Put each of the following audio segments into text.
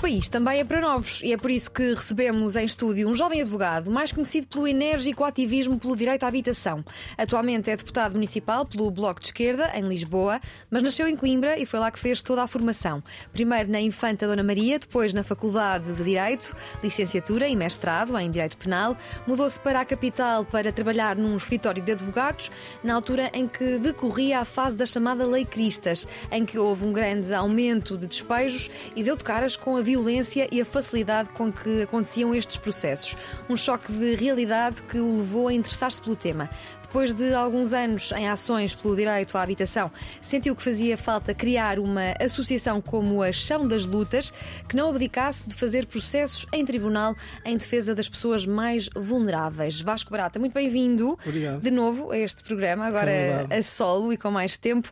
País também é para novos e é por isso que recebemos em estúdio um jovem advogado, mais conhecido pelo enérgico ativismo pelo direito à habitação. Atualmente é deputado municipal pelo Bloco de Esquerda, em Lisboa, mas nasceu em Coimbra e foi lá que fez toda a formação. Primeiro na Infanta Dona Maria, depois na Faculdade de Direito, licenciatura e mestrado em Direito Penal. Mudou-se para a capital para trabalhar num escritório de advogados, na altura em que decorria a fase da chamada Lei Cristas, em que houve um grande aumento de despejos e deu de caras com a violência e a facilidade com que aconteciam estes processos. Um choque de realidade que o levou a interessar-se pelo tema. Depois de alguns anos em ações pelo direito à habitação, sentiu que fazia falta criar uma associação como a Chão das Lutas, que não abdicasse de fazer processos em tribunal em defesa das pessoas mais vulneráveis. Vasco Barata, muito bem-vindo de novo a este programa, agora a solo e com mais tempo.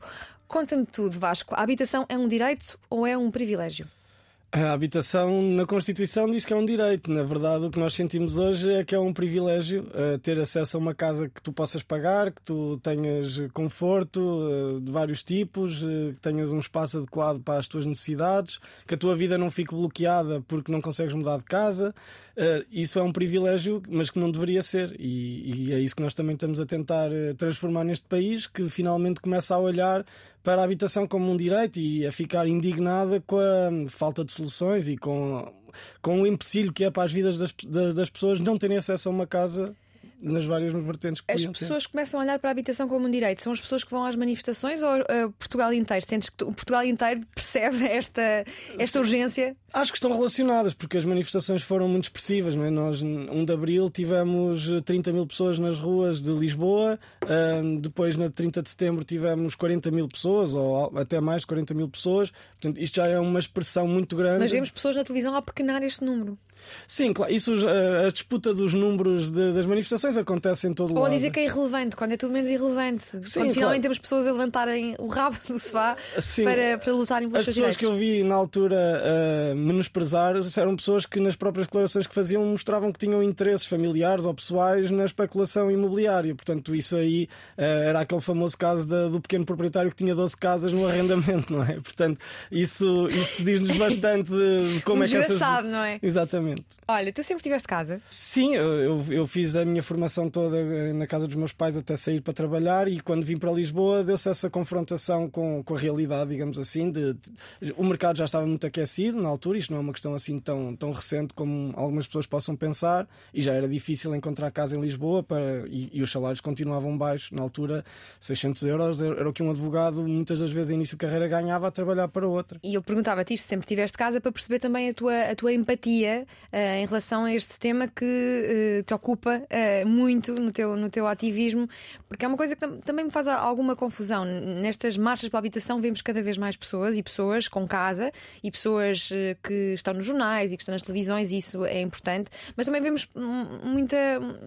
Conta-me tudo, Vasco. A habitação é um direito ou é um privilégio? A habitação na Constituição diz que é um direito. Na verdade, o que nós sentimos hoje é que é um privilégio uh, ter acesso a uma casa que tu possas pagar, que tu tenhas conforto uh, de vários tipos, uh, que tenhas um espaço adequado para as tuas necessidades, que a tua vida não fique bloqueada porque não consegues mudar de casa. isso é um privilégio, mas que não deveria ser. E, e, é isso que nós também estamos a tentar transformar neste país, que finalmente começa a olhar para a habitação como um direito e a ficar indignada com a falta de soluções e com, com o empecilho que é para as vidas das, das pessoas não terem acesso a uma casa nas várias vertentes que As pessoas ter. começam a olhar para a habitação como um direito. São as pessoas que vão às manifestações ou uh, Portugal inteiro? Sentes que o Portugal inteiro percebe esta, esta urgência? Acho que estão relacionadas, porque as manifestações foram muito expressivas. Não é? Nós, 1 de abril, tivemos 30 mil pessoas nas ruas de Lisboa, uh, depois, na 30 de setembro, tivemos 40 mil pessoas, ou até mais de 40 mil pessoas. Portanto, isto já é uma expressão muito grande. Mas vemos pessoas na televisão a pequenar este número. Sim, claro. Isso, a, a disputa dos números de, das manifestações acontece em todo o lado. Ou dizer que é irrelevante, quando é tudo menos irrelevante. Sim, quando claro. finalmente temos pessoas a levantarem o rabo do sofá para, para lutarem pelos As pessoas que eu vi na altura uh, menosprezar eram pessoas que nas próprias declarações que faziam mostravam que tinham interesses familiares ou pessoais na especulação imobiliária. Portanto, isso aí uh, era aquele famoso caso da, do pequeno proprietário que tinha 12 casas no arrendamento, não é? Portanto, isso, isso diz-nos bastante de como um é que essas. não é? Exatamente. Olha, tu sempre tiveste casa? Sim, eu, eu fiz a minha formação toda eh, na casa dos meus pais até sair para trabalhar e quando vim para Lisboa deu-se essa confrontação com, com a realidade, digamos assim. De, de, o mercado já estava muito aquecido na altura, isto não é uma questão assim tão, tão recente como algumas pessoas possam pensar e já era difícil encontrar casa em Lisboa para, e, e os salários continuavam baixos. Na altura, 600 euros era o que um advogado muitas das vezes em início de carreira ganhava a trabalhar para outra. E eu perguntava-te isto, sempre tiveste casa para perceber também a tua, a tua empatia em relação a este tema que te ocupa uh, muito no teu, no teu ativismo, porque é uma coisa que também me faz alguma confusão. Nestas marchas pela habitação vemos cada vez mais pessoas e pessoas com casa e pessoas que estão nos jornais e que estão nas televisões, e isso é importante, mas também vemos muita,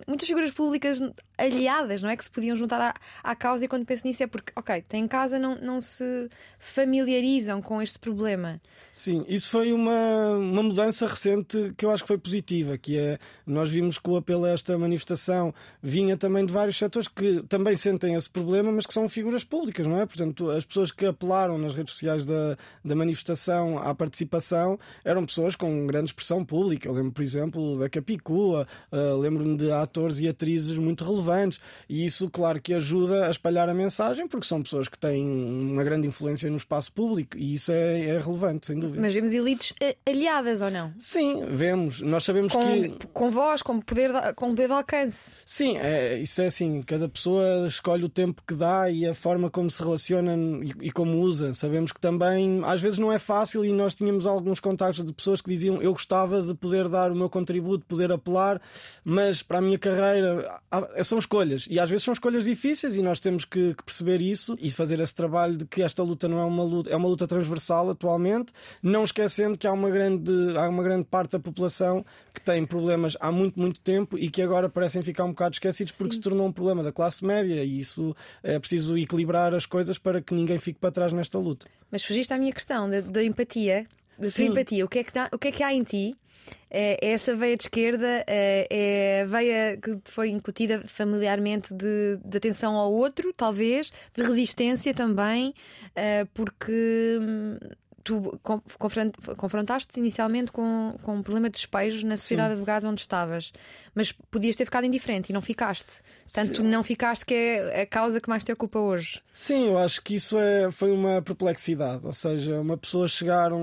muitas figuras públicas aliadas, não é? Que se podiam juntar à, à causa, e quando penso nisso é porque, ok, têm casa, não, não se familiarizam com este problema. Sim, isso foi uma, uma mudança recente que eu acho que foi positiva, que é nós vimos que o apelo a esta manifestação vinha também de vários setores que também sentem esse problema, mas que são figuras públicas, não é? Portanto, as pessoas que apelaram nas redes sociais da, da manifestação à participação eram pessoas com grande expressão pública. Eu lembro, por exemplo, da Capicua, uh, lembro-me de atores e atrizes muito relevantes, e isso, claro, que ajuda a espalhar a mensagem, porque são pessoas que têm uma grande influência no espaço público, e isso é, é relevante, sem dúvida. Mas vemos elites eh, aliadas ou não? Sim, vemos. Nós sabemos com, que. Com voz, com poder, de, com poder de alcance. Sim, é, isso é assim. Cada pessoa escolhe o tempo que dá e a forma como se relaciona e, e, como usa. Sabemos que também às vezes não é fácil e nós tínhamos alguns contactos de pessoas que diziam eu gostava de poder dar o meu contributo, poder apelar, mas para a minha carreira são escolhas e às vezes são escolhas difíceis e nós temos que, que perceber isso e fazer esse trabalho de que esta luta não é uma luta, é uma luta transversal atualmente, não esquecendo que há uma grande, há uma grande parte da população população que tem problemas há muito, muito tempo e que agora parecem ficar um bocado esquecidos porque se tornou um problema da classe média e isso é preciso equilibrar as coisas para que ninguém fique para trás nesta luta. Mas fugiste à minha questão da, da empatia, da tua empatia. O que, é que, o que é que há em ti é, é essa veia de esquerda, é, é a veia que foi incutida familiarmente de, de, atenção ao outro, talvez, de resistência também, é, porque hum, tu confrontaste-te inicialmente com, com um problema de despejos na sociedade Sim. advogados onde estavas, mas podias ter ficado indiferente e não ficaste. Tanto Sim. não ficaste que é a causa que mais te ocupa hoje. Sim, eu acho que isso é, foi uma perplexidade, ou seja, uma pessoa chegar a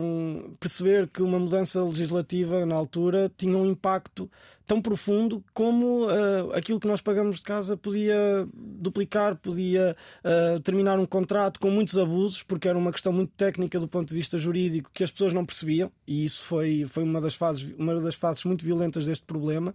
perceber que uma mudança legislativa na altura tinha um impacto tão profundo como uh, aquilo que nós pagamos de casa podia duplicar, podia uh, terminar um contrato com muitos abusos, porque era uma questão muito técnica do ponto de vista jurídico que as pessoas não percebiam, e isso foi, foi uma, das fases, uma das fases muito violentas deste problema.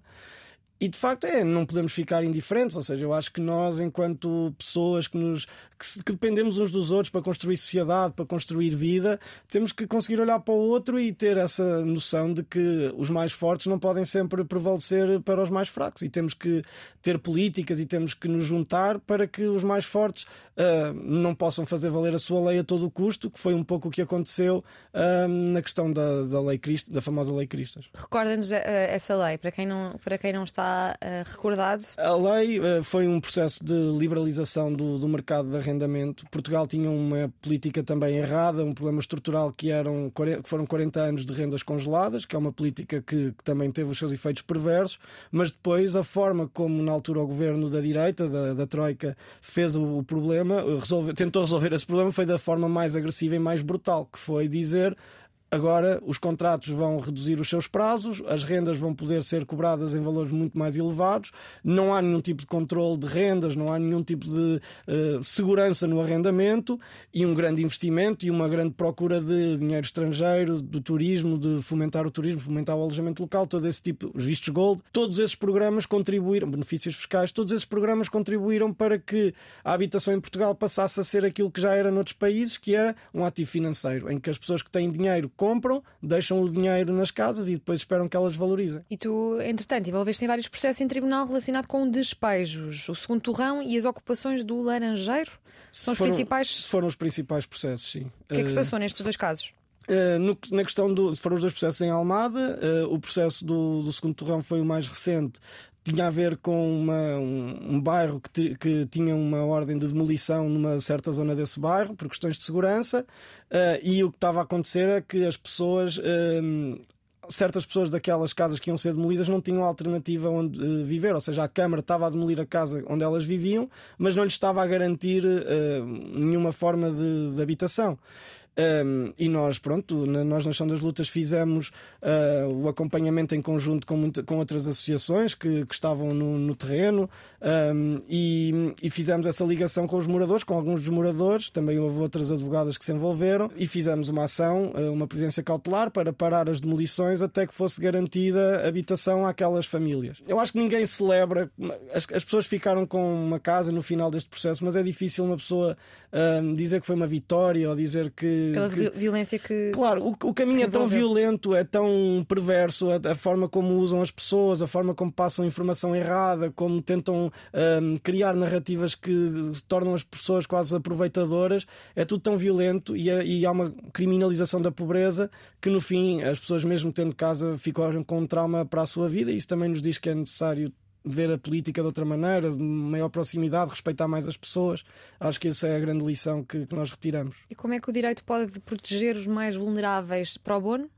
E de facto é, não podemos ficar indiferentes, ou seja, eu acho que nós, enquanto pessoas que, nos, que, que, dependemos uns dos outros para construir sociedade, para construir vida, temos que conseguir olhar para o outro e ter essa noção de que os mais fortes não podem sempre prevalecer para os mais fracos. E temos que ter políticas e temos que nos juntar para que os mais fortes uh, não possam fazer valer a sua lei a todo o custo, que foi um pouco o que aconteceu uh, na questão da, da, lei Cristo, da famosa lei Cristas. Recorda-nos uh, essa lei, para quem não, para quem não está uh, recordado? A lei uh, foi um processo de liberalização do, do, mercado de arrendamento. Portugal tinha uma política também errada, um problema estrutural que, eram, que foram 40 anos de rendas congeladas, que é uma política que, que também teve os seus efeitos perversos, mas depois a forma como na altura o governo da direita, da, da Troika, fez o, o problema, resolve, tentou resolver esse problema foi da forma mais agressiva e mais brutal, que foi dizer Agora, os contratos vão reduzir os seus prazos, as rendas vão poder ser cobradas em valores muito mais elevados, não há nenhum tipo de controle de rendas, não há nenhum tipo de uh, segurança no arrendamento e um grande investimento e uma grande procura de dinheiro estrangeiro, do turismo, de fomentar o turismo, fomentar o alojamento local, todo esse tipo, os vistos gold, todos esses programas contribuíram, benefícios fiscais, todos esses programas contribuíram para que a habitação em Portugal passasse a ser aquilo que já era noutros países, que era um ativo financeiro, em que as pessoas que têm dinheiro compram, deixam o dinheiro nas casas e depois esperam que elas valorizem. E tu, entretanto, envolveste em vários processos em tribunal relacionados com despejos, o segundo torrão e as ocupações do laranjeiro? São foram, os principais? Foram os principais processos, sim. O que é que se passou nestes dois casos? Uh, no, na questão do. Foram os dois processos em Almada. Uh, o processo do, do segundo torrão foi o mais recente, tinha a ver com uma, um, um, bairro que, que, tinha uma ordem de demolição numa certa zona desse bairro, por questões de segurança, uh, e o que estava a acontecer é que as pessoas. Uh, certas pessoas daquelas casas que iam ser demolidas não tinham alternativa onde uh, viver, ou seja, a Câmara estava a demolir a casa onde elas viviam, mas não lhes estava a garantir nenhuma forma de, de habitação. Um, e nós, pronto, nós na Chão das Lutas fizemos uh, o acompanhamento em conjunto com, muita, com outras associações que, que estavam no, no terreno um, e, e, fizemos essa ligação com os moradores, com alguns dos moradores, também houve outras advogadas que se envolveram e fizemos uma ação, uh, uma previdência cautelar para parar as demolições até que fosse garantida habitação àquelas famílias. Eu acho que ninguém celebra, as, as pessoas ficaram com uma casa no final deste processo, mas é difícil uma pessoa um, dizer que foi uma vitória ou dizer que pela que, violência que. Claro, o, o caminho é tão violento, é tão perverso, a, a, forma como usam as pessoas, a forma como passam informação errada, como tentam um, criar narrativas que tornam as pessoas quase aproveitadoras, é tudo tão violento e, é, e há uma criminalização da pobreza que no fim as pessoas, mesmo tendo casa, ficam com um trauma para a sua vida e isso também nos diz que é necessário ver a política de outra maneira, de maior proximidade, respeitar mais as pessoas. Acho que essa é a grande lição que, que nós retiramos. E como é que o direito pode proteger os mais vulneráveis para o bono?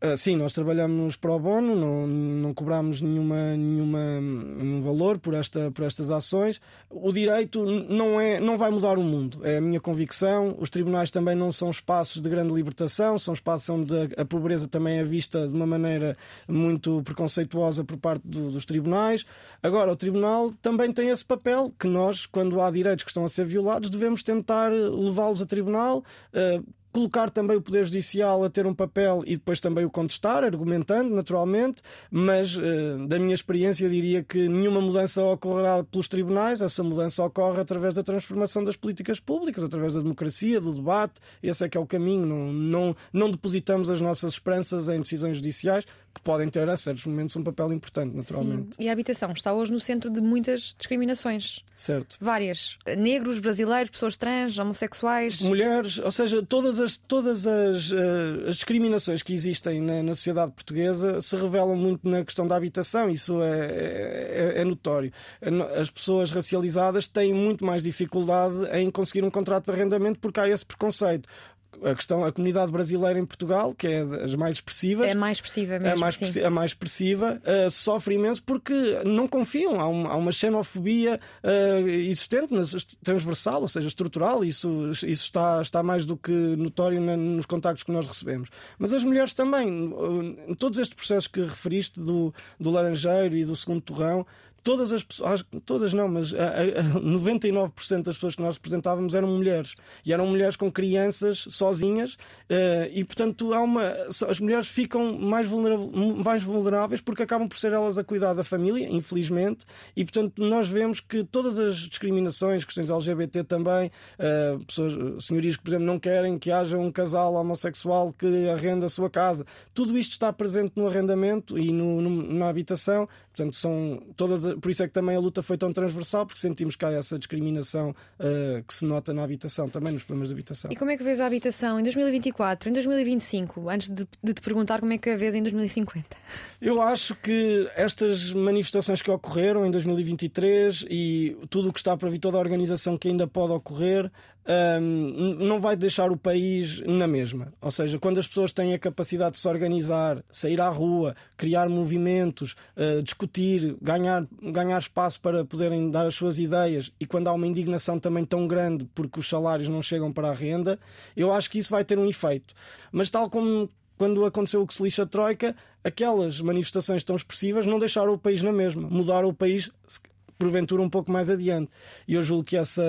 Uh, sim, nós trabalhamos pro bono, não, não cobramos nenhuma, nenhuma, nenhum valor por, esta, por estas ações. O direito não, é, não vai mudar o mundo, é a minha convicção. Os tribunais também não são espaços de grande libertação, são espaços onde a, a pobreza também é vista de uma maneira muito preconceituosa por parte do, dos tribunais. Agora, o tribunal também tem esse papel que nós, quando há direitos que estão a ser violados, devemos tentar levá-los a tribunal. Uh, colocar também o Poder Judicial a ter um papel e depois também o contestar, argumentando, naturalmente, mas uh, da minha experiência diria que nenhuma mudança ocorrerá pelos tribunais, essa mudança ocorre através da transformação das políticas públicas, através da democracia, do debate, esse é que é o caminho. Não, não, não depositamos as nossas esperanças em decisões judiciais, que podem ter a certos momentos um papel importante, naturalmente. Sim. E a habitação está hoje no centro de muitas discriminações. Certo. Várias. Negros, brasileiros, pessoas trans, homossexuais. Mulheres, ou seja, todas as, todas as, uh, as discriminações que existem na, na, sociedade portuguesa se revelam muito na questão da habitação, isso é, é, é, é notório. As pessoas racializadas têm muito mais dificuldade em conseguir um contrato de arrendamento porque há esse preconceito a questão, a comunidade brasileira em Portugal, que é das mais expressivas, é mais expressiva mesmo, é mais, a mais expressiva, uh, sofre imenso porque não confiam. Há, um, há uma xenofobia uh, existente, transversal, ou seja, estrutural. Isso, isso está, está mais do que notório na, nos contactos que nós recebemos. Mas as mulheres também, uh, todos estes processos que referiste do, do Laranjeiro e do Segundo Torrão todas as pessoas, todas não, mas a, a, 99% das pessoas que nós representávamos eram mulheres. E eram mulheres com crianças sozinhas uh, e portanto há uma as mulheres ficam mais, mais vulneráveis porque acabam por ser elas a cuidar da família, infelizmente, e portanto nós vemos que todas as discriminações, questões LGBT também, uh, pessoas, senhorias que por exemplo não querem que haja um casal homossexual que arrenda a sua casa, tudo isto está presente no arrendamento e no, no, na habitação, portanto são todas por isso é que também a luta foi tão transversal, porque sentimos que há essa discriminação uh, que se nota na habitação, também nos problemas de habitação. E como é que vês a habitação em 2024, em 2025, antes de, de te perguntar como é que a vês em 2050? Eu acho que estas manifestações que ocorreram em 2023 e tudo o que está para vir, toda a organização que ainda pode ocorrer, um, não vai deixar o país na mesma. Ou seja, quando as pessoas têm a capacidade de se organizar, sair à rua, criar movimentos, uh, discutir, ganhar, ganhar espaço para poderem dar as suas ideias e quando há uma indignação também tão grande porque os salários não chegam para a renda, eu acho que isso vai ter um efeito. Mas tal como quando aconteceu o que se lixa a Troika, aquelas manifestações tão expressivas não deixaram o país na mesma, mudaram o país porventura um pouco mais adiante. E eu julgo que essa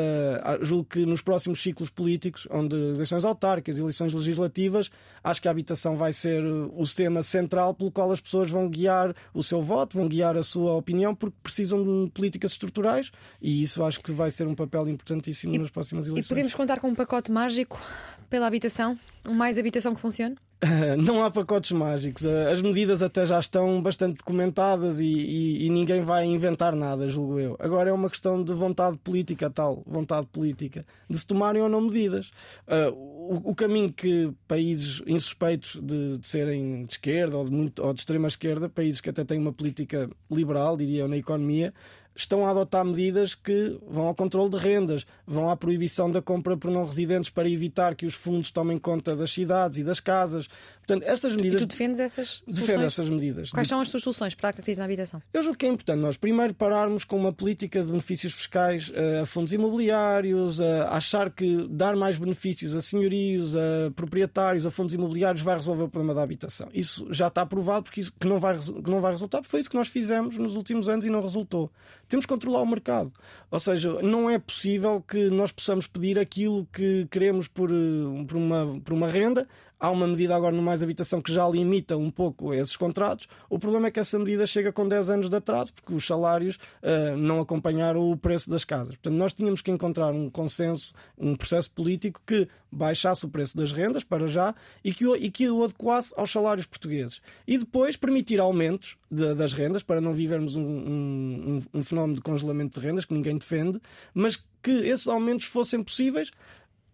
ah, julgo que nos próximos ciclos políticos, onde eleições autárquicas, eleições legislativas, acho que a habitação vai ser uh, o sistema central pelo qual as pessoas vão guiar o seu voto, vão guiar a sua opinião, porque precisam de políticas estruturais e isso acho que vai ser um papel importantíssimo e, nas próximas eleições. E podemos contar com um pacote mágico pela habitação? Um mais habitação que funcione? não há pacotes mágicos. As medidas até já estão bastante documentadas e, e, e, ninguém vai inventar nada, julgo eu. Agora é uma questão de vontade política, tal, vontade política, de se tomarem ou não medidas. Uh, o, o, caminho que países insuspeitos de, de, serem de esquerda ou de, muito, ou de extrema esquerda, países que até têm uma política liberal, diria eu, na economia, estão a adotar medidas que vão ao controle de rendas, vão à proibição da compra por não residentes para evitar que os fundos tomem conta das cidades e das casas. Portanto, estas medidas. E tu defendes essas soluções? Defendo essas medidas. Quais são as tuas soluções para a crise na habitação? Eu julgo que é importante nós primeiro pararmos com uma política de benefícios fiscais uh, a fundos imobiliários, a achar que dar mais benefícios a senhorios, a proprietários, a fundos imobiliários vai resolver o problema da habitação. Isso já está provado porque isso, que, não vai, que não vai resultar, porque foi isso que nós fizemos nos últimos anos e não resultou. Temos que controlar o mercado. Ou seja, não é possível que nós possamos pedir aquilo que queremos por, eh, por, uma, por uma renda Há uma medida agora no Mais Habitação que já limita um pouco esses contratos. O problema é que essa medida chega com 10 anos de atraso, porque os salários uh, não acompanharam o preço das casas. Portanto, nós tínhamos que encontrar um consenso, um processo político que baixasse o preço das rendas para já e que o, e que o adequasse aos salários portugueses. E depois permitir aumentos de, das rendas para não vivermos um, um, um fenómeno de congelamento de rendas que ninguém defende, mas que esses aumentos fossem possíveis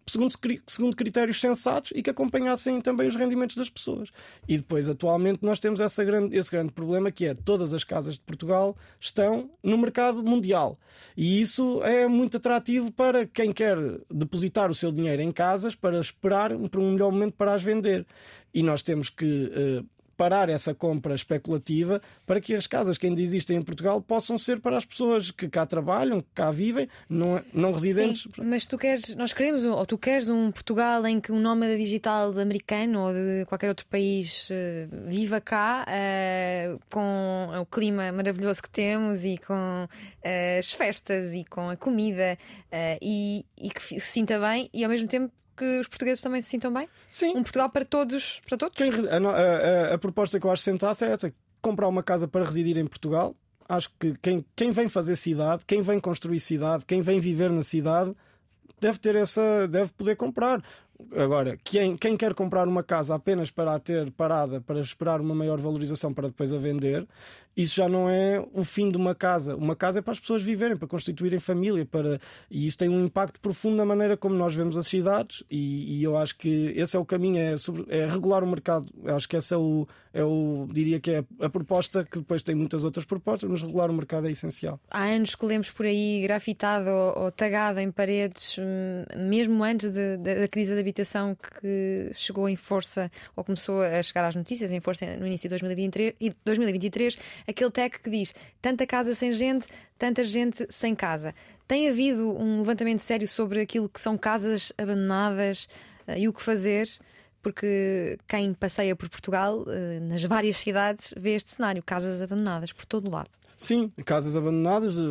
segundo, segundo critérios sensatos e que acompanhassem também os rendimentos das pessoas. E depois, atualmente, nós temos essa grande, esse grande problema que é todas as casas de Portugal estão no mercado mundial. E isso é muito atrativo para quem quer depositar o seu dinheiro em casas para esperar por um melhor momento para as vender. E nós temos que uh, parar essa compra especulativa para que as casas que ainda existem em Portugal possam ser para as pessoas que cá trabalham, que cá vivem, não, não residentes. Sim, mas tu queres, nós queremos, ou tu queres um Portugal em que um nómada digital americano ou de qualquer outro país uh, viva cá uh, com o clima maravilhoso que temos e com uh, as festas e com a comida e, e que se sinta bem e ao mesmo tempo que os portugueses também se sintam bem? Sim. Um Portugal para todos? Para todos? Quem, a, a, a, proposta que eu acho sensato é essa: comprar uma casa para residir em Portugal. Acho que quem, quem vem fazer cidade, quem vem construir cidade, quem vem viver na cidade, deve ter essa, deve poder comprar. Agora, quem, quem quer comprar uma casa apenas para a ter parada, para esperar uma maior valorização para depois a vender, isso já não é o fim de uma casa. Uma casa é para as pessoas viverem, para constituírem família, para... e isso tem um impacto profundo na maneira como nós vemos as cidades, e, e eu acho que esse é o caminho, é, sobre... é regular o mercado. Eu acho que essa é o, é o diria que é a proposta, que depois tem muitas outras propostas, mas regular o mercado é essencial. Há anos que lemos por aí grafitado ou, ou tagado em paredes, hum, mesmo antes de, de, da crise da habitação que chegou em força, ou começou a chegar às notícias em força no início de 2023, 2023 aquele tag que diz tanta casa sem gente, tanta gente sem casa. Tem havido um levantamento sério sobre aquilo que são casas abandonadas uh, e o que fazer? Porque quem passeia por Portugal, uh, nas várias cidades, vê este cenário: casas abandonadas por todo o lado. Sim, casas abandonadas. Eh,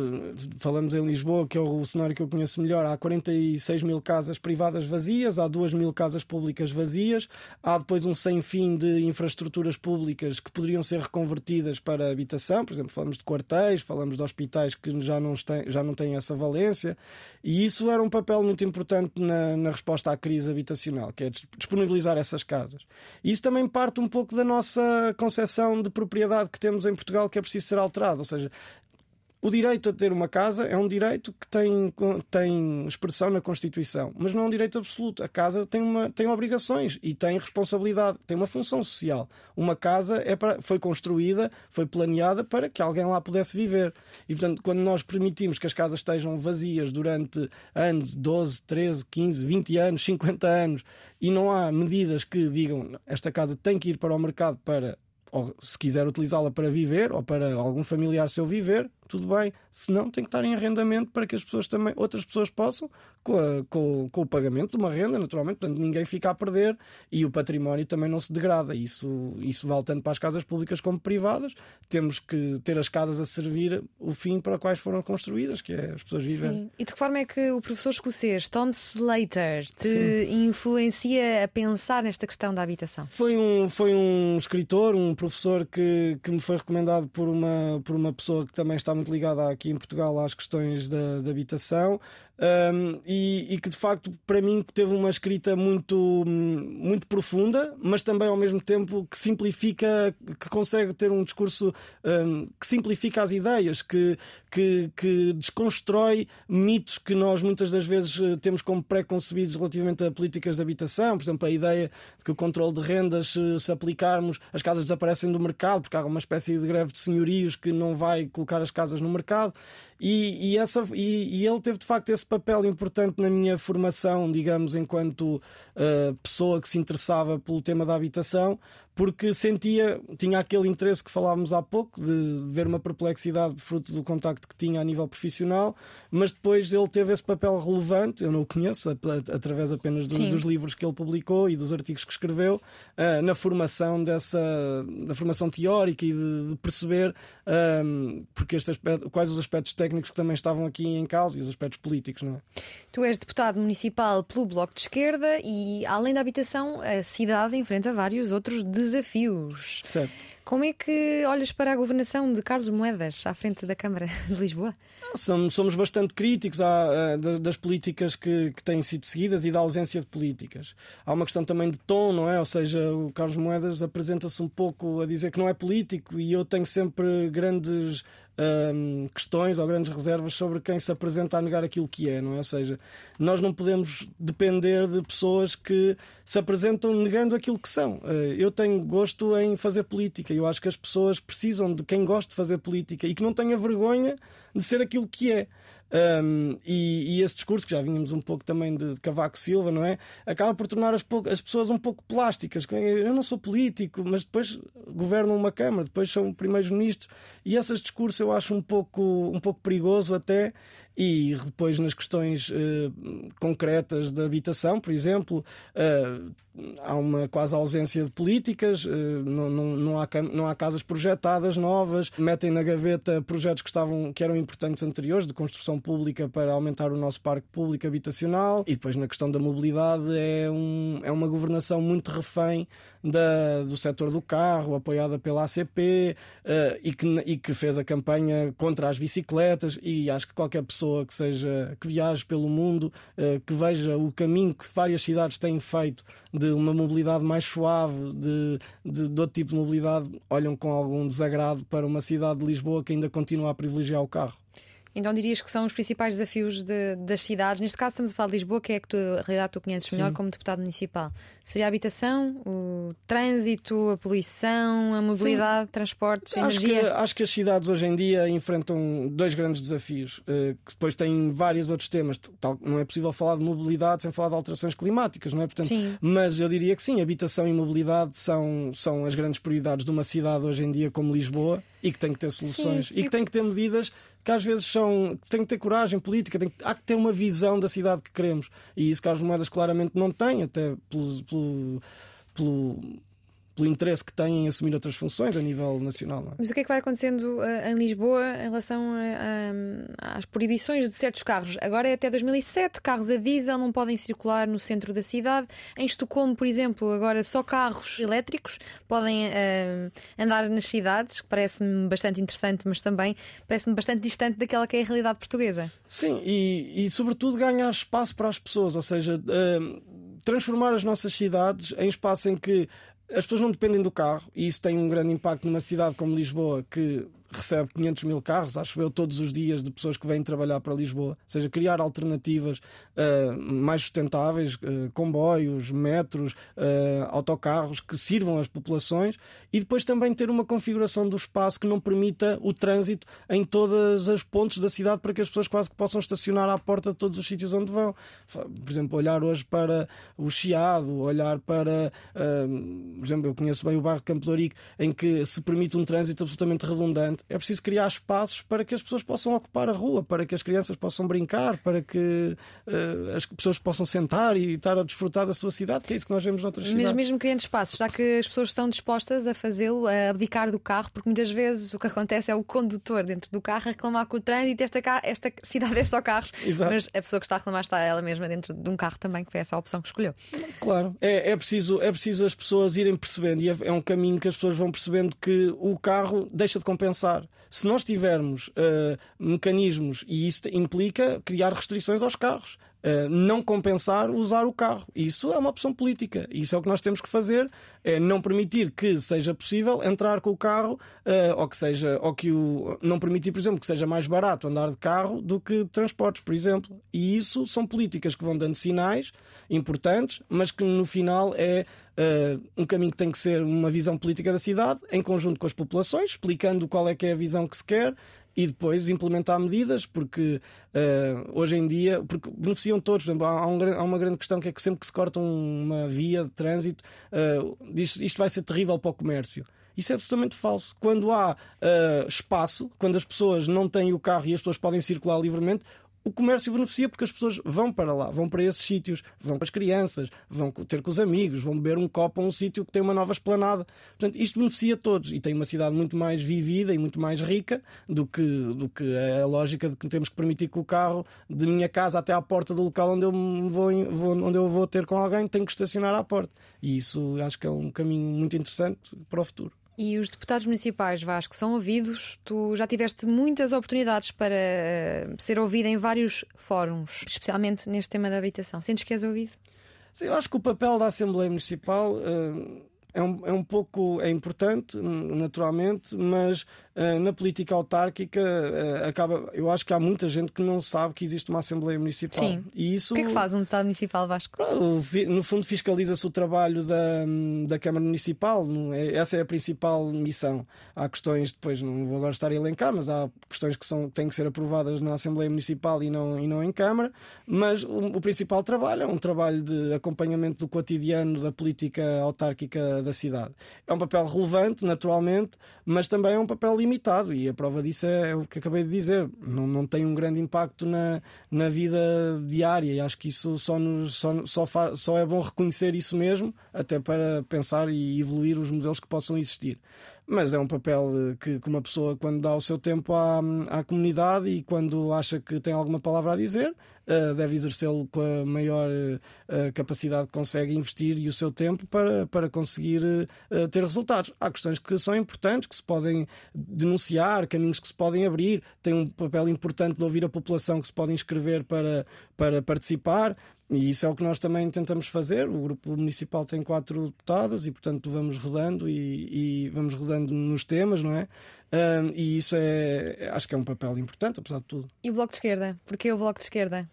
falamos em Lisboa, que é o cenário que eu conheço melhor. Há 46 mil casas privadas vazias, há 2 mil casas públicas vazias, há depois um sem fim de infraestruturas públicas que poderiam ser reconvertidas para habitação. Por exemplo, falamos de quartéis, falamos de hospitais que já não têm, já não têm essa valência. E isso era um papel muito importante na, na resposta à crise habitacional, que é disponibilizar essas casas. Isso também parte um pouco da nossa concepção de propriedade que temos em Portugal, que é preciso ser alterada. Ou seja, o direito a ter uma casa é um direito que tem, tem expressão na Constituição, mas não é um direito absoluto. A casa tem, uma, tem obrigações e tem responsabilidade, tem uma função social. Uma casa é para, foi construída, foi planeada para que alguém lá pudesse viver. E, portanto, quando nós permitimos que as casas estejam vazias durante anos, 12, 13, 15, 20 anos, 50 anos, e não há medidas que digam esta casa tem que ir para o mercado para ou se quiser utilizá-la para viver ou para algum familiar seu viver, tudo bem. Se não, tem que estar em arrendamento para que as pessoas também, outras pessoas possam, com, a, com, com, o pagamento de uma renda, naturalmente, portanto, ninguém fica a perder e o património também não se degrada. Isso, isso vale tanto para as casas públicas como privadas. Temos que ter as casas a servir o fim para quais foram construídas, que é as pessoas viverem. Sim. E de que forma é que o professor escocês Tom Slater te Sim. influencia a pensar nesta questão da habitação? Foi um, foi um escritor, um professor que, que me foi recomendado por uma, por uma pessoa que também está muito ligada aqui em Portugal às questões da, da habitação um, e, e, que de facto para mim teve uma escrita muito, muito profunda, mas também ao mesmo tempo que simplifica, que consegue ter um discurso um, que simplifica as ideias, que, que, que, desconstrói mitos que nós muitas das vezes eh, temos como pré-concebidos relativamente a políticas de habitação, por exemplo, a ideia de que o controle de rendas, se, se aplicarmos, as casas desaparecem do mercado porque há uma espécie de greve de senhorios que não vai colocar as casas no mercado. E, e, essa, e, e, ele teve de facto esse papel importante na minha formação, digamos, enquanto uh, pessoa que se interessava pelo tema da habitação, porque sentia, tinha aquele interesse que falávamos há pouco, de ver uma perplexidade fruto do contacto que tinha a nível profissional, mas depois ele teve esse papel relevante, eu não o conheço, através apenas do, dos livros que ele publicou e dos artigos que escreveu, uh, na formação dessa, da formação teórica e de, de perceber um, porque este aspecto, quais os aspectos técnicos que também estavam aqui em causa e os aspectos políticos, não é? Tu és deputado municipal pelo Bloco de Esquerda e, além da habitação, a cidade enfrenta vários outros desafios desafios. Certo. Como é que olhas para a governação de Carlos Moedas à frente da Câmara de Lisboa? Somos, somos bastante críticos à, das políticas que, que, têm sido seguidas e da ausência de políticas. Há uma questão também de tom, não é? Ou seja, o Carlos Moedas apresenta-se um pouco a dizer que não é político e eu tenho sempre grandes questões ou grandes reservas sobre quem se apresenta a negar aquilo que é, não é? Ou seja, nós não podemos depender de pessoas que se apresentam negando aquilo que são. Uh, eu tenho gosto em fazer política. Eu acho que as pessoas precisam de quem gosta de fazer política e que não tenha vergonha de ser aquilo que é. Um, e, e, esse discurso, que já vínhamos um pouco também de, de Cavaco Silva, não é? Acaba por tornar as, as, pessoas um pouco plásticas. Eu não sou político, mas depois governam uma Câmara, depois são primeiros ministros. E esse discurso eu acho um pouco, um pouco perigoso até e depois nas questões uh, concretas da habitação, por exemplo, uh, há uma quase ausência de políticas, uh, não, não, não, há, não há casas projetadas novas, metem na gaveta projetos que, estavam, que eram importantes anteriores, de construção pública para aumentar o nosso parque público habitacional e depois na questão da mobilidade é, um, é uma governação muito refém da, do setor do carro, apoiada pela ACP e, que, e que fez a campanha contra as bicicletas e acho que qualquer pessoa que seja que viaje pelo mundo, uh, que veja o caminho que várias cidades têm feito de uma mobilidade mais suave, de, de, de outro tipo de mobilidade, olham com algum desagrado para uma cidade de Lisboa que ainda continua a privilegiar o carro. Então dirias que são os principais desafios de, das cidades. Neste caso estamos a falar de Lisboa, que é que tu, a realidade tu conheces melhor Sim. como deputado municipal. Seria a habitação, o trânsito, a poluição, a mobilidade, Sim. transportes, acho energia? Que, acho que as cidades hoje em dia enfrentam dois grandes desafios, eh, que depois têm vários outros temas. Não é possível falar de mobilidade sem falar de alterações climáticas, não é? Portanto, sim. Mas eu diria que sim, habitação e mobilidade são, são as grandes prioridades de uma cidade hoje em dia como Lisboa e que tem que ter soluções sim, e que tem que ter medidas que às vezes são. tem que ter coragem política, tem, há que ter uma visão da cidade que queremos. E isso Carlos Moedas claramente não tem, até pelo, pelo, pelo pelo interesse que têm em assumir outras funções a nível nacional. É? Mas o que é que vai acontecendo uh, em Lisboa em relação a, a, às proibições de certos carros? Agora é até 2007, carros a diesel não podem circular no centro da cidade. Em Estocolmo, por exemplo, agora só carros elétricos podem uh, andar nas cidades, que parece-me bastante interessante, mas também parece-me bastante distante daquela que é a realidade portuguesa. Sim, e, e sobretudo ganhar espaço para as pessoas, ou seja, uh, transformar as nossas cidades em espaço em que as pessoas não dependem do carro e isso tem um grande impacto numa cidade como Lisboa que recebe 500 mil carros, acho eu, todos os dias de pessoas que vêm trabalhar para Lisboa. Ou seja, criar alternativas uh, mais sustentáveis, uh, comboios, metros, uh, autocarros que sirvam às populações e depois também ter uma configuração do espaço que não permita o trânsito em todas as pontos da cidade para que as pessoas quase que possam estacionar à porta de todos os sítios onde vão. Por exemplo, olhar hoje para o Chiado, olhar para, por exemplo, eu conheço bem o bairro de Campo Lorico, em que se permite um trânsito absolutamente redundante é preciso criar espaços para que as pessoas possam ocupar a rua, para que as crianças possam brincar, para que uh, as pessoas possam sentar e estar a desfrutar da sua cidade, que é isso que nós vemos noutras cidades. Mas mesmo criando espaços, já que as pessoas estão dispostas a fazê-lo, a abdicar do carro, porque muitas vezes o que acontece é o condutor dentro do carro a reclamar com o trânsito, esta, esta cidade é só carros, Exato. mas a pessoa que está a reclamar está ela mesma dentro de um carro também, que foi essa a opção que escolheu. Claro, é, é, preciso, é preciso as pessoas irem percebendo, e é, é um caminho que as pessoas vão percebendo que o carro deixa de compensar se nós tivermos uh, mecanismos, e isso implica criar restrições aos carros, uh, não compensar usar o carro. Isso é uma opção política. Isso é o que nós temos que fazer, é não permitir que seja possível entrar com o carro, uh, ou que seja, ou que o não permitir, por exemplo, que seja mais barato andar de carro do que transportes, por exemplo. E isso são políticas que vão dando sinais importantes, mas que no final é uh, um caminho que tem que ser uma visão política da cidade, em conjunto com as populações, explicando qual é que é a visão que se quer e depois implementar medidas, porque uh, hoje em dia porque beneficiam todos. Por exemplo, há, um, há, uma grande questão que é que sempre que se corta uma via de trânsito, uh, isto, isto vai ser terrível para o comércio. Isso é absolutamente falso. Quando há uh, espaço, quando as pessoas não têm o carro e as pessoas podem circular livremente, o comércio beneficia porque as pessoas vão para lá, vão para esses sítios, vão para as crianças, vão ter com os amigos, vão beber um copo a um sítio que tem uma nova esplanada. Portanto, isto beneficia todos e tem uma cidade muito mais vivida e muito mais rica do que, do que a lógica de que temos que permitir que o carro de minha casa até à porta do local onde eu vou, onde eu vou ter com alguém tem que estacionar à porta. E isso acho que é um caminho muito interessante para o futuro. E os deputados municipais, Vasco, são ouvidos. Tu já tiveste muitas oportunidades para eh, ser ouvido em vários fóruns, especialmente neste tema da habitação. Sentes que és ouvido? Sim, eu acho que o papel da Assembleia Municipal uh, é, um, é um pouco é importante, naturalmente, mas eh, na política autárquica uh, acaba. Eu acho que há muita gente que não sabe que existe uma Assembleia Municipal. Sim. E isso, o que é que faz um deputado municipal Vasco? No fundo, fiscaliza-se o trabalho da, da Câmara Municipal. É, essa é a principal missão. Há questões, depois não vou agora estar a elencar, mas há questões que são, têm que ser aprovadas na Assembleia Municipal e não, e não em Câmara. Mas o, o principal trabalho é um trabalho de acompanhamento do cotidiano da política autárquica da cidade. É um papel relevante, naturalmente, mas também é um papel limitado e a prova disso é, é o que acabei de dizer. Não, não tem um grande impacto na, na vida diária e acho que isso só, nos, só, só, fa, só é bom reconhecer isso mesmo, até para pensar e evoluir os modelos que possam existir. mas é um papel que, que uma pessoa, quando dá o seu tempo à, à comunidade e quando acha que tem alguma palavra a dizer, deve exercê-lo com a maior uh, capacidade que consegue investir e o seu tempo para, para conseguir ter resultados. Há questões que são importantes, que se podem denunciar, caminhos que se podem abrir, tem um papel importante de ouvir a população que se pode inscrever para, para participar, e isso é o que nós também tentamos fazer. O grupo municipal tem quatro deputados e, portanto, vamos rodando e, e vamos rodando nos temas, não é? Um, e isso é, acho que é um papel importante, apesar de tudo. E o Bloco de Esquerda? Porquê o Bloco de Esquerda?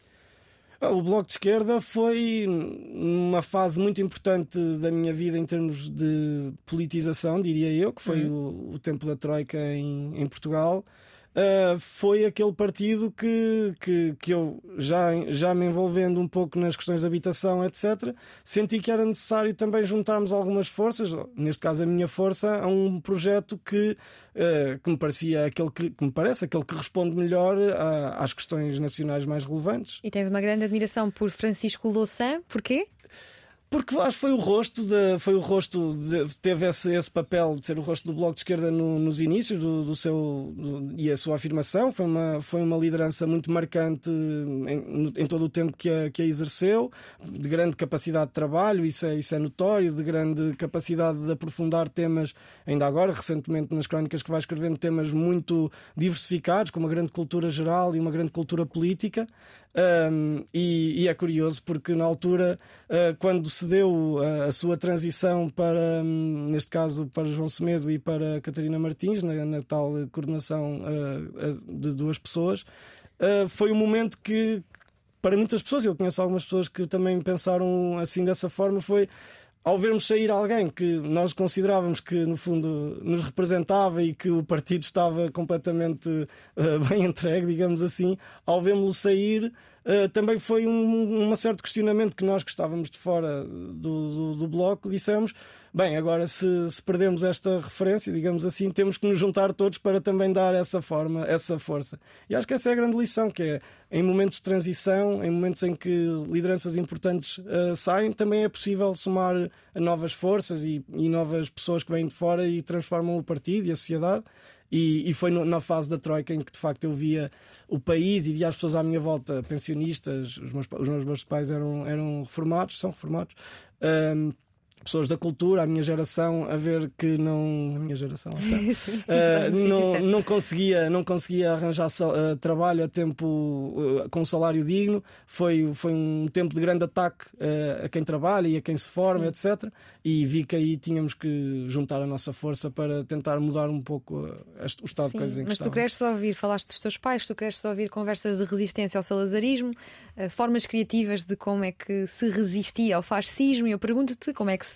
Ah, o Bloco de Esquerda foi uma fase muito importante da minha vida em termos de politização, diria eu, que foi uhum. o, o, tempo da Troika em, em Portugal uh, foi aquele partido que, que, que eu, já, já me envolvendo um pouco nas questões de habitação, etc., senti que era necessário também juntarmos algumas forças, neste caso a minha força, a um projeto que, uh, que me parecia aquele que, que, me parece aquele que responde melhor a, às questões nacionais mais relevantes. E tens uma grande admiração por Francisco Louçã, porquê? Porque acho que foi o rosto, de, foi o rosto de, teve esse, esse papel de ser o rosto do Bloco de Esquerda no, nos inícios do, do seu do, e a sua afirmação. Foi uma, foi uma liderança muito marcante em, em todo o tempo que a, que a exerceu, de grande capacidade de trabalho, isso é, isso é notório, de grande capacidade de aprofundar temas, ainda agora, recentemente nas crónicas que vai escrevendo, temas muito diversificados, com uma grande cultura geral e uma grande cultura política. Um, e, e, é curioso porque na altura, uh, quando se deu a, a sua transição para, um, neste caso, para João Semedo e para Catarina Martins, na, na tal coordenação uh, de duas pessoas, uh, foi um momento que, para muitas pessoas, eu conheço algumas pessoas que também pensaram assim dessa forma, foi ao vermos sair alguém que nós considerávamos que, no fundo, nos representava e que o partido estava completamente uh, bem entregue, digamos assim, ao vermos-lo sair, uh, também foi um, um certo questionamento que nós que estávamos de fora do, do, do bloco dissemos Bem, agora se, se, perdemos esta referência, digamos assim, temos que nos juntar todos para também dar essa forma, essa força. E acho que essa é a grande lição, que é em momentos de transição, em momentos em que lideranças importantes uh, saem, também é possível somar novas forças e, e novas pessoas que vêm de fora e transformam o partido e a sociedade. E, e, foi no, na fase da Troika em que de facto eu via o país e via as pessoas à minha volta, pensionistas, os meus, os meus pais eram, eram reformados, são reformados. Um, pessoas da cultura, a minha geração, a ver que não. A minha geração, Sim, uh, não, não, conseguia, não conseguia arranjar uh, trabalho a tempo uh, com um salário digno. Foi, foi um tempo de grande ataque a quem trabalha e a quem se forma, Sim. etc. E vi que aí tínhamos que juntar a nossa força para tentar mudar um pouco o estado Sim, de coisas em Mas tu queres só ouvir, falaste dos teus pais, tu queres só ouvir conversas de resistência ao salazarismo, formas criativas de como é que se resistia ao fascismo, e eu pergunto-te como é que se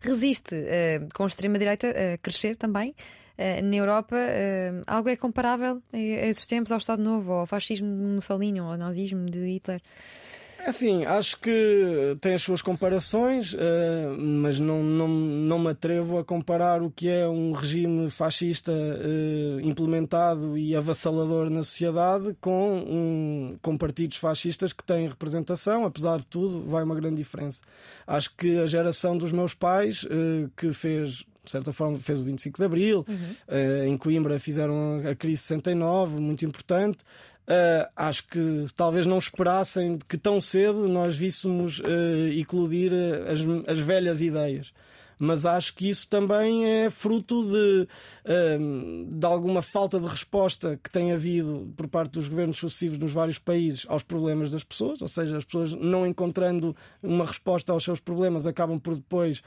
resiste uh, com a extrema-direita a crescer também. Uh, na Europa, uh, algo é comparável a esses tempos ao Estado Novo, ao fascismo de Mussolini, ao nazismo de Hitler? É assim, acho que tem as suas comparações, uh, mas não, não, não me atrevo a comparar o que é um regime fascista uh, implementado e avassalador na sociedade com, um, com partidos fascistas que têm representação. Apesar de tudo, vai uma grande diferença. Acho que a geração dos meus pais, uh, que fez de certa forma fez o 25 de Abril, uhum. em Coimbra fizeram a crise 69, muito importante. Uh, acho que talvez não esperassem que tão cedo nós víssemos uh, eclodir as, as velhas ideias mas acho que isso também é fruto de, hum, de alguma falta de resposta que tem havido por parte dos governos sucessivos nos vários países aos problemas das pessoas, ou seja, as pessoas não encontrando uma resposta aos seus problemas acabam por depois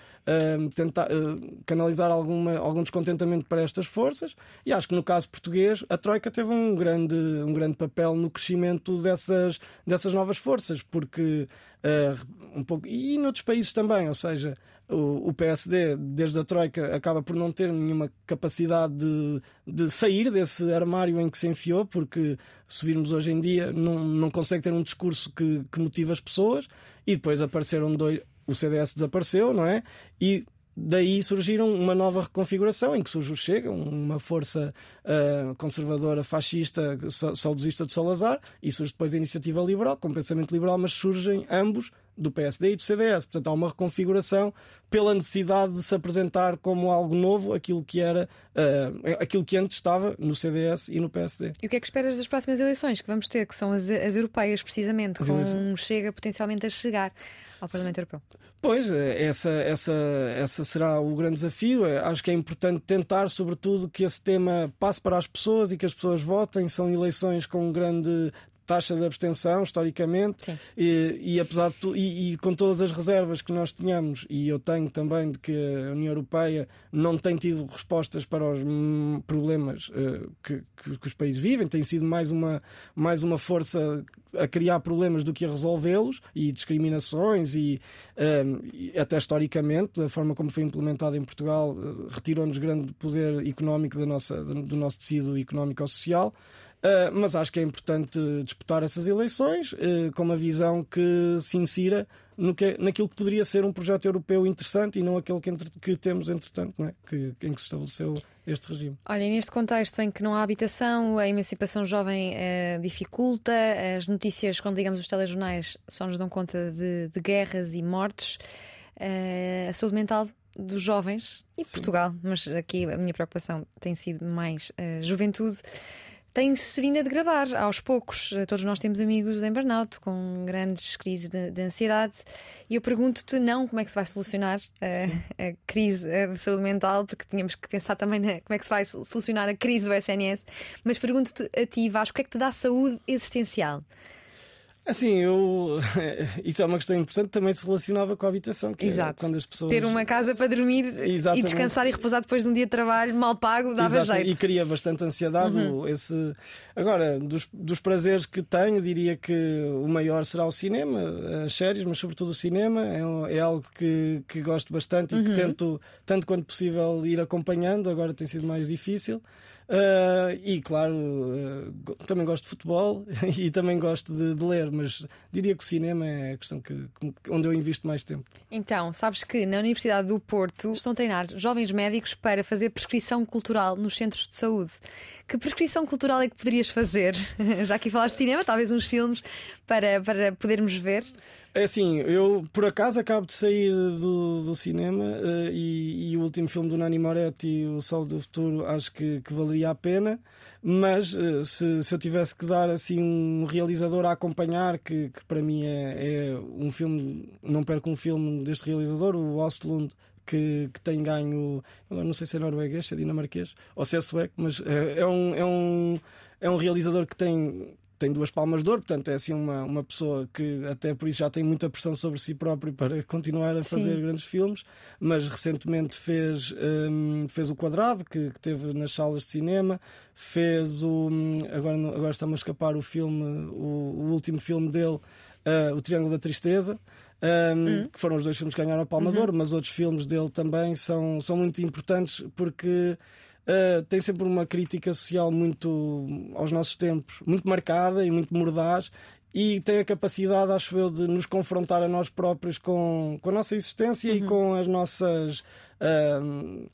hum, tentar hum, canalizar alguma, algum descontentamento para estas forças. E acho que no caso português a Troika teve um grande, um grande papel no crescimento dessas, dessas novas forças, porque uh, um pouco, e noutros países também, ou seja, o, PSD, desde a Troika, acaba por não ter nenhuma capacidade de, de sair desse armário em que se enfiou, porque se virmos hoje em dia, não, não consegue ter um discurso que, que motive as pessoas, e depois apareceram dois. O CDS desapareceu, não é? E daí surgiram uma nova reconfiguração em que surge o Chega, uma força uh, conservadora, fascista, saudosista de Salazar, e surge depois a iniciativa liberal, com pensamento liberal, mas surgem ambos do PSD e do CDS. Portanto, há uma reconfiguração pela necessidade de se apresentar como algo novo aquilo que era uh, aquilo que antes estava no CDS e no PSD. E o que é que esperas das próximas eleições que vamos ter, que são as, as europeias, precisamente, as com um chega potencialmente a chegar ao Parlamento Europeu? Pois, eh, essa, essa, essa será o grande desafio. Eh, acho que é importante tentar, sobretudo, que esse tema passe para as pessoas e que as pessoas votem. São eleições com grande taxa de abstenção, historicamente, e, e, apesar de tu, e, e, com todas as reservas que nós tínhamos, e eu tenho também de que a União Europeia não tem tido respostas para os problemas uh, que, que, que, os países vivem, tem sido mais uma, mais uma força a criar problemas do que a resolvê-los, e discriminações, e, um, e, até historicamente, a forma como foi implementada em Portugal uh, retirou-nos grande poder económico da nossa, do nosso tecido económico-social. Uh, mas acho que é importante disputar essas eleições uh, com uma visão que se insira no que, naquilo que poderia ser um projeto europeu interessante e não aquele que, entre, que temos, entretanto, não é? que, em que se estabeleceu este regime. Olha, neste contexto em que não há habitação, a emancipação jovem uh, dificulta, as notícias, quando ligamos os telejornais, só nos dão conta de, de guerras e mortes, a saúde mental dos jovens e Sim. Portugal, mas aqui a minha preocupação tem sido mais a juventude tem-se vindo a degradar aos poucos. Todos nós temos amigos em burnout com grandes crises de, de ansiedade e eu pergunto-te não como é que se vai solucionar a, a crise de saúde mental, porque tínhamos que pensar também na, como é que se vai solucionar a crise do SNS, mas pergunto-te a ti, Vasco, o que é que te dá saúde existencial? Assim, eu. Isso é uma questão importante, também se relacionava com a habitação. Que é Exato. Quando as pessoas... Ter uma casa para dormir Exatamente. e descansar e repousar depois de um dia de trabalho mal pago dava Exato. jeito. E cria bastante ansiedade. Uhum. Esse... Agora, dos, dos prazeres que tenho, diria que o maior será o cinema, as séries, mas sobretudo o cinema. É, é algo que, que gosto bastante e que uhum. tento, tanto quanto possível, ir acompanhando. Agora tem sido mais difícil. Uh, e claro, uh, também gosto de futebol e também gosto de, de, ler, mas diria que o cinema é a questão que, onde eu invisto mais tempo. Então, sabes que na Universidade do Porto estão a treinar jovens médicos para fazer prescrição cultural nos centros de saúde. Que prescrição cultural é que poderias fazer? Já aqui falaste de cinema, talvez uns filmes para, para podermos ver. É assim, eu por acaso acabo de sair do, do cinema uh, e, e, o último filme do Nani Moretti, O Sol do Futuro, acho que, que valeria a pena. Mas uh, se, se eu tivesse que dar assim um realizador a acompanhar, que, que para mim é, é um filme, não perco um filme deste realizador, o Ostlund, que, que, tem ganho, não sei se é norueguês, se é dinamarquês ou se é sueco, mas é, é, um, é, um, é um realizador que tem tem duas palmas de ouro, portanto é assim uma, uma pessoa que até por isso já tem muita pressão sobre si próprio para continuar a fazer Sim. grandes filmes, mas recentemente fez, um, fez o Quadrado, que, que teve nas salas de cinema, fez o. Hum, agora, agora está-me a escapar o filme, o, o último filme dele, uh, O Triângulo da Tristeza. Um, hum. que foram os dois filmes que ganharam a Palma uhum. de Ouro, mas outros filmes dele também são, são muito importantes porque uh, tem sempre uma crítica social muito aos nossos tempos, muito marcada e muito mordaz. E tem a capacidade, acho eu, de nos confrontar a nós próprios com, com a nossa existência uhum. e com as nossas. Com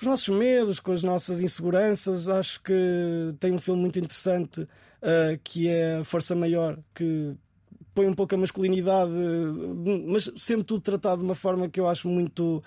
os nossos medos, com as nossas inseguranças. Acho que tem um filme muito interessante uh, que é Força Maior, que põe um pouco a masculinidade, mas sempre tudo tratado de uma forma que eu acho muito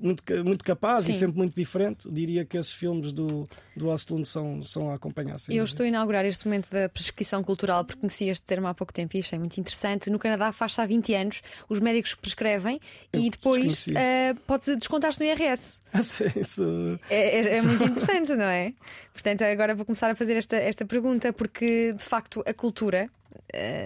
muito, muito capaz Sim. e sempre muito diferente. Diria que esses filmes do, do Ostlund são, são a acompanhar. Eu estou a inaugurar este momento da prescrição cultural porque conheci este termo há pouco tempo e achei muito interessante. No Canadá faz-se há 20 anos, os médicos prescrevem Eu e depois uh, pode descontar-se no IRS. Isso... é, é, é muito interessante, não é? Portanto, agora vou começar a fazer esta, esta pergunta porque de facto a cultura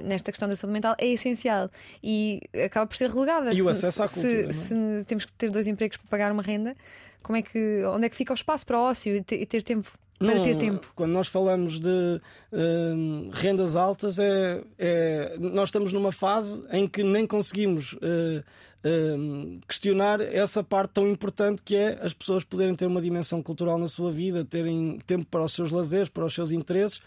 nesta questão da saúde mental é essencial e acaba por ser relegada. E o acesso à cultura. Se, é? se, temos que ter dois empregos para pagar uma renda, como é que, onde é que fica o espaço para o ócio e ter, e ter tempo? Para Não, ter tempo. Quando nós falamos de uh, rendas altas, é, é, nós estamos numa fase em que nem conseguimos uh, questionar essa parte tão importante que é as pessoas poderem ter uma dimensão cultural na sua vida, terem tempo para os seus lazeres, para os seus interesses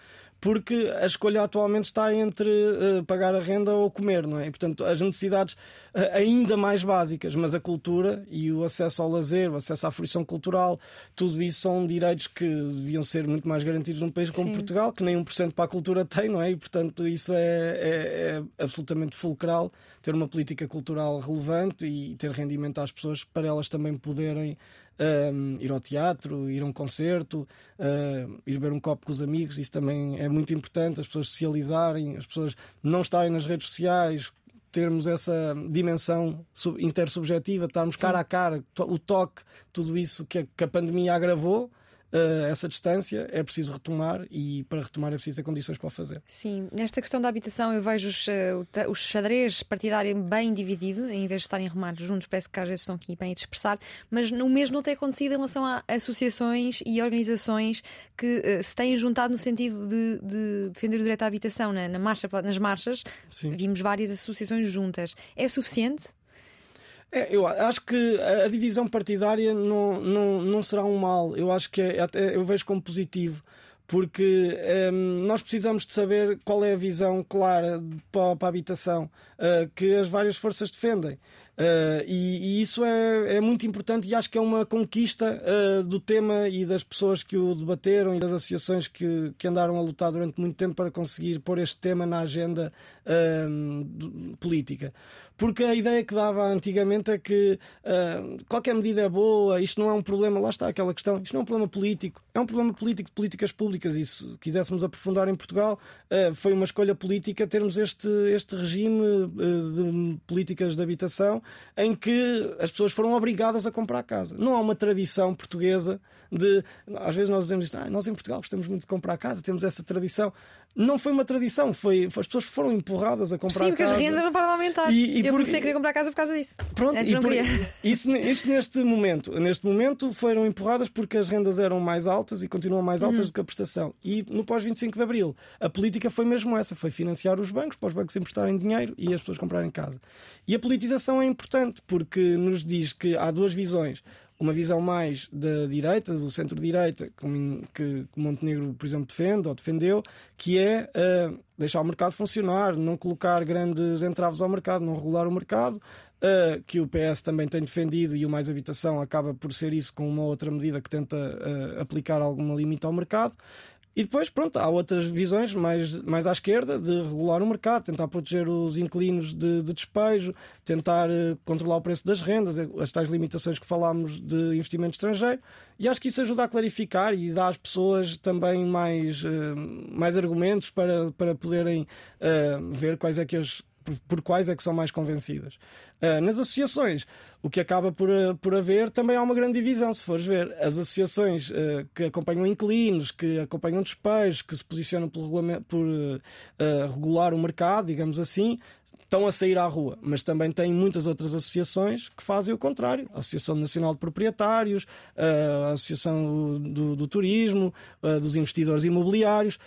porque a escolha atualmente está entre uh, pagar a renda ou comer, não é? E, portanto, as necessidades uh, ainda mais básicas, mas a cultura e o acesso ao lazer, o acesso à fruição cultural, tudo isso são direitos que deviam ser muito mais garantidos num país como Sim. Portugal, que nem 1% para a cultura tem, não é? E, portanto, isso é, é, é absolutamente fulcral ter uma política cultural relevante e ter rendimento às pessoas para elas também poderem um, ir ao teatro, ir a um concerto, uh, ir beber um copo com os amigos, isso também é muito importante, as pessoas socializarem, as pessoas não estarem nas redes sociais, termos essa dimensão intersubjetiva, estarmos Sim. cara a cara, o toque, tudo isso que a, que a pandemia agravou uh, essa distância, é preciso retomar e para retomar é preciso ter condições para o fazer. Sim, nesta questão da habitação eu vejo os, uh, os xadrez partidário bem dividido, em vez de estarem arrumados juntos, parece que às vezes estão aqui bem a dispersar, mas o mesmo não tem acontecido em relação a associações e organizações que uh, se têm juntado no sentido de, de, defender o direito à habitação na, na marcha, nas marchas. Sim. Vimos várias associações juntas. É suficiente? É, eu acho que a divisão partidária não, não, não será um mal. Eu acho que é, até eu vejo como positivo porque um, nós precisamos de saber qual é a visão clara para, para a habitação uh, que as várias forças defendem. Uh, e, e, isso é, é, muito importante e acho que é uma conquista uh, do tema e das pessoas que o debateram e das associações que, que andaram a lutar durante muito tempo para conseguir pôr este tema na agenda uh, política. Porque a ideia que dava antigamente é que qualquer medida é boa, isto não é um problema, lá está aquela questão, isto não é um problema político, é um problema político de políticas públicas. E se quiséssemos aprofundar em Portugal, foi uma escolha política termos este, este regime de políticas de habitação em que as pessoas foram obrigadas a comprar casa. Não há uma tradição portuguesa de. Às vezes nós dizemos isto, ah, nós em Portugal gostamos muito de comprar casa, temos essa tradição não foi uma tradição, foi, as pessoas foram empurradas a comprar Sim, porque casa. as rendas não param de aumentar. E, e eu por, comecei a querer comprar casa por causa disso. Pronto, Antes e por, isso, isso neste momento. Neste momento foram empurradas porque as rendas eram mais altas e continuam mais altas uhum. do que a prestação. E no pós-25 de Abril, a política foi mesmo essa: foi financiar os bancos, para os bancos emprestarem dinheiro e as pessoas comprarem casa. E a politização é importante porque nos diz que há duas visões uma visão mais da direita, do centro-direita, que, que Montenegro, por exemplo, defende ou defendeu, que é uh, deixar o mercado funcionar, não colocar grandes entraves ao mercado, não regular o mercado, uh, que o PS também tem defendido e o Mais Habitação acaba por ser isso com uma outra medida que tenta uh, aplicar alguma limite ao mercado. E depois, pronto, há outras visões mais, mais à esquerda de regular o mercado, tentar proteger os inquilinos de, de despejo, tentar uh, controlar o preço das rendas, as tais limitações que falámos de investimento estrangeiro. E acho que isso ajuda a clarificar e dá às pessoas também mais, uh, mais argumentos para, para poderem uh, ver quais é que as por, por quais é que são mais convencidas. Uh, nas associações, o que acaba por, uh, por haver também há uma grande divisão, se fores ver. As associações uh, que acompanham inquilinos, que acompanham despejos, que se posicionam por, por regular o mercado, digamos assim, estão a sair à rua, mas também tem muitas outras associações que fazem o contrário. A Associação Nacional de Proprietários, a Associação do, do Turismo, dos Investidores Imobiliários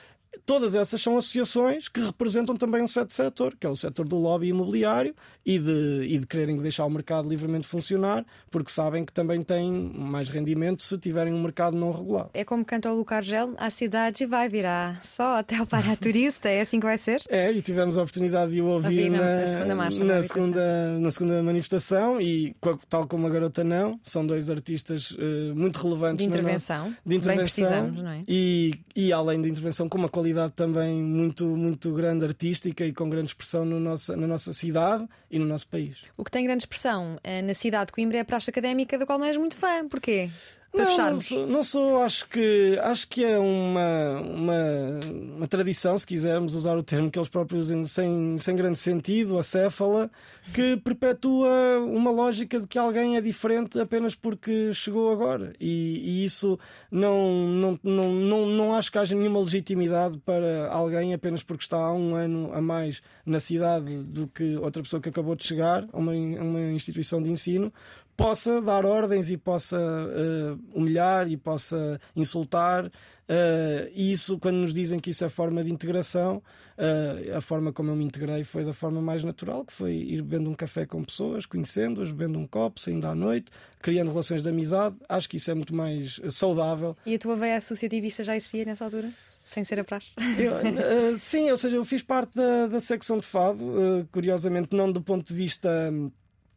todas essas são associações que representam também um certo setor, que é o setor do lobby imobiliário e de, e de quererem deixar o mercado livremente funcionar, porque sabem que também têm mais rendimento se tiverem um mercado não regulado. É como canta o Lucar Gel, a cidade vai virar só até o paraturista, é assim que vai ser? É, e tivemos a oportunidade de o ouvir na, na, segunda marcha, na, segunda, na segunda manifestação e tal como a Garota Não, são dois artistas uh, muito relevantes de intervenção, de intervenção Bem precisamos, não é? E, e além da intervenção, com uma qualidade também muito, muito grande artística e com grande expressão no nossa, na nossa cidade e no nosso país. O que tem grande expressão eh, na cidade de Coimbra é a praça académica, da qual não és muito fã. Porquê? Para não, não sou, não sou, acho que acho que é uma, uma, uma tradição, se quisermos usar o termo que eles próprios sem, sem grande sentido, acéfala, que perpetua uma lógica de que alguém é diferente apenas porque chegou agora. E, e isso não, não, não, não, não acho que haja nenhuma legitimidade para alguém apenas porque está há um ano a mais na cidade do que outra pessoa que acabou de chegar a uma, uma instituição de ensino, possa dar ordens e possa uh, humilhar e possa insultar. Uh, e isso, quando nos dizem que isso é forma de integração, uh, a forma como eu me integrei foi da forma mais natural, que foi ir bebendo um café com pessoas, conhecendo-as, bebendo um copo, saindo à noite, criando relações de amizade. Acho que isso é muito mais saudável. E a tua veia associativista já existia nessa altura? sem ser a praxe? Eu, uh, sim, ou seja, eu fiz parte da, da secção de fado, curiosamente, não do ponto de vista.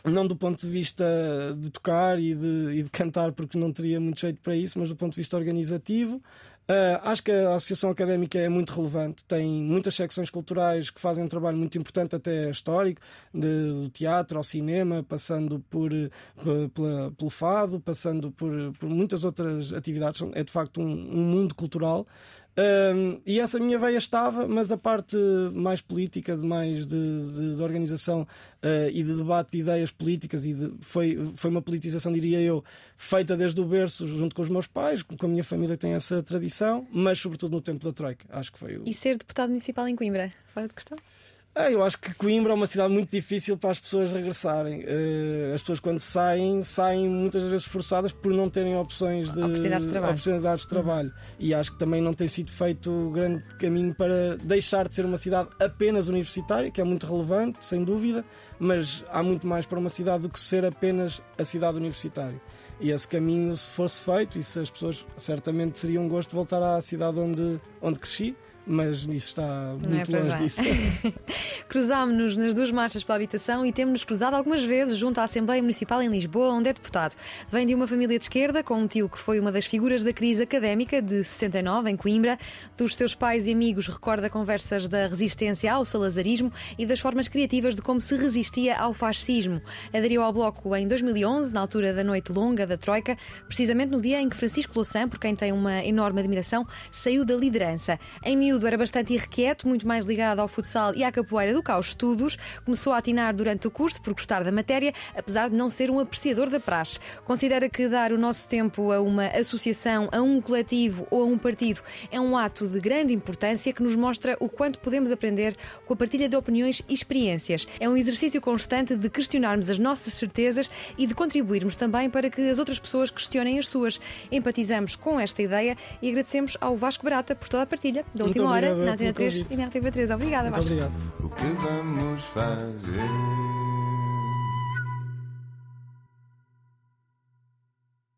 Não do ponto de vista de tocar e de, e de cantar, porque não teria muito jeito para isso, mas do ponto de vista organizativo. Uh, acho que a Associação Académica é muito relevante, tem muitas secções culturais que fazem um trabalho muito importante, até histórico, de, do teatro ao cinema, passando por, por pela, pelo fado, passando por, por muitas outras atividades. É de facto um, um mundo cultural. Um, e essa minha veia estava, mas a parte mais política, de mais de, de, de organização uh, e de debate de ideias políticas, e de, foi, foi uma politização, diria eu, feita desde o berço, junto com os meus pais, com a minha família tem essa tradição, mas sobretudo no tempo da Troika. Acho que foi o... E ser deputado municipal em Coimbra, fora de questão? É, eu acho que Coimbra é uma cidade muito difícil para as pessoas regressarem. Uh, as pessoas, quando saem, saem muitas vezes forçadas por não terem opções de oportunidades de trabalho. Oportunidades de trabalho. Uhum. E acho que também não tem sido feito grande caminho para deixar de ser uma cidade apenas universitária, que é muito relevante, sem dúvida, mas há muito mais para uma cidade do que ser apenas a cidade universitária. E esse caminho, se fosse feito, e se as pessoas certamente seria um gosto voltar à cidade onde, onde cresci mas isso está muito é longe disso. Cruzámos-nos nas duas marchas pela habitação e temos-nos cruzado algumas vezes junto à Assembleia Municipal em Lisboa, onde é deputado. Vem de uma família de esquerda, com um tio que foi uma das figuras da crise académica de 69, em Coimbra. Dos seus pais e amigos, recorda conversas da resistência ao salazarismo e das formas criativas de como se resistia ao fascismo. Aderiu ao Bloco em 2011, na altura da Noite Longa da Troika, precisamente no dia em que Francisco Louçã, por quem tem uma enorme admiração, saiu da liderança. Em miúdo era bastante irrequieto, muito mais ligado ao futsal e à capoeira do que aos estudos. Começou a atinar durante o curso por gostar da matéria, apesar de não ser um apreciador da praxe. Considera que dar o nosso tempo a uma associação, a um coletivo ou a um partido é um ato de grande importância que nos mostra o quanto podemos aprender com a partilha de opiniões e experiências. É um exercício constante de questionarmos as nossas certezas e de contribuirmos também para que as outras pessoas questionem as suas. Empatizamos com esta ideia e agradecemos ao Vasco Barata por toda a partilha da última uma hora, eh, na Antena 3 e na RTV3. Obrigada, Muito Vasco. Obrigado. O que vamos fazer?